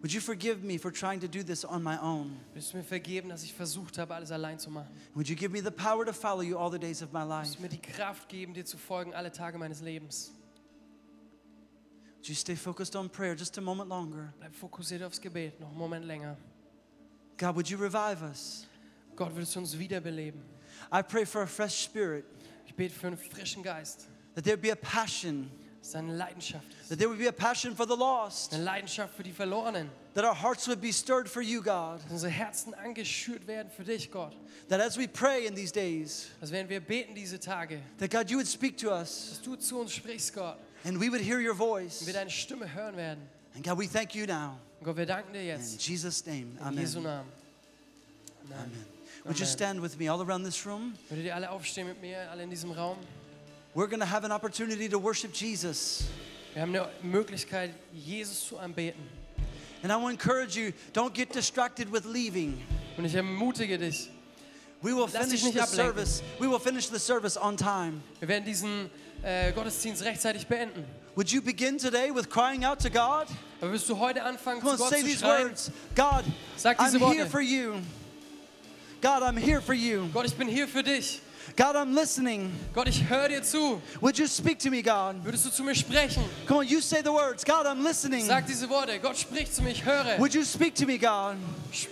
B: Would you forgive me for trying to do this on my own?
C: Würdest du mir vergeben, dass ich versucht habe, alles allein zu machen?
B: Would you give me the power to follow you all the days of my life?
C: Würdest du mir die Kraft geben, dir zu folgen alle Tage meines Lebens?
B: Would you stay focused on prayer just a moment longer?
C: Bleib fokussiert aufs Gebet, noch einen Moment länger.
B: God, would you revive us?
C: Gott, würdest du uns wiederbeleben?
B: I pray for a fresh spirit,
C: Ich bete für einen frischen Geist,
B: that there be a passion,
C: dass deine Leidenschaft ist.
B: that there would be a passion for the lost,
C: Eine Leidenschaft für die Verlorenen.
B: that our hearts would be stirred for you, God.
C: Dass unsere Herzen angeschürt werden für dich, Gott.
B: That as we pray in these days,
C: Dass während wir beten diese Tage,
B: that God, you would speak to us
C: dass du zu uns sprichst, Gott.
B: and we would hear your
C: Und
B: voice.
C: wir deine Stimme hören werden.
B: And God, we thank you now.
C: Und Gott, wir danken dir
B: In
C: jetzt.
B: Jesus' name,
C: In Jesu
B: amen.
C: Namen. Amen.
B: Amen. Would you
C: Amen.
B: stand with me all around this room?
C: Würdet ihr alle aufstehen mit mir, alle in diesem Raum?
B: We're going to have an opportunity to worship Jesus.
C: Wir haben eine Möglichkeit, Jesus zu anbeten.
B: And I to encourage you don't get distracted with leaving.
C: Und ich ermutige dich,
B: We will
C: Lass
B: finish the
C: ablenken.
B: service. We will finish the service on time.
C: wir werden diesen äh, øh, Gottesdienst rechtzeitig beenden.
B: Would you begin today with crying out to God?
C: Aber wirst du heute anfangen,
B: Come
C: zu
B: on,
C: Gott
B: say
C: zu
B: these
C: schreien?
B: words. God,
C: Sag
B: I'm
C: diese
B: here
C: Worte.
B: for you. God, I'm here for you.
C: Gott, ich bin hier für dich.
B: God, I'm listening.
C: Gott, ich höre dir zu.
B: Would you speak to me, God?
C: Würdest du zu mir sprechen?
B: Come on, you say the words. God, I'm listening.
C: Sag diese Worte. Gott spricht zu mir, ich höre.
B: Would you speak to me, God?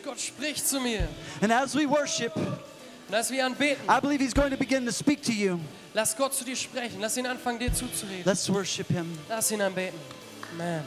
C: Gott spricht zu mir.
B: And as we worship,
C: Und als wir anbeten,
B: I believe He's going to begin to speak to you.
C: lass Gott zu dir sprechen. Lass ihn anfangen, dir zuzureden.
B: Let's worship Him.
C: Lass ihn anbeten. Amen.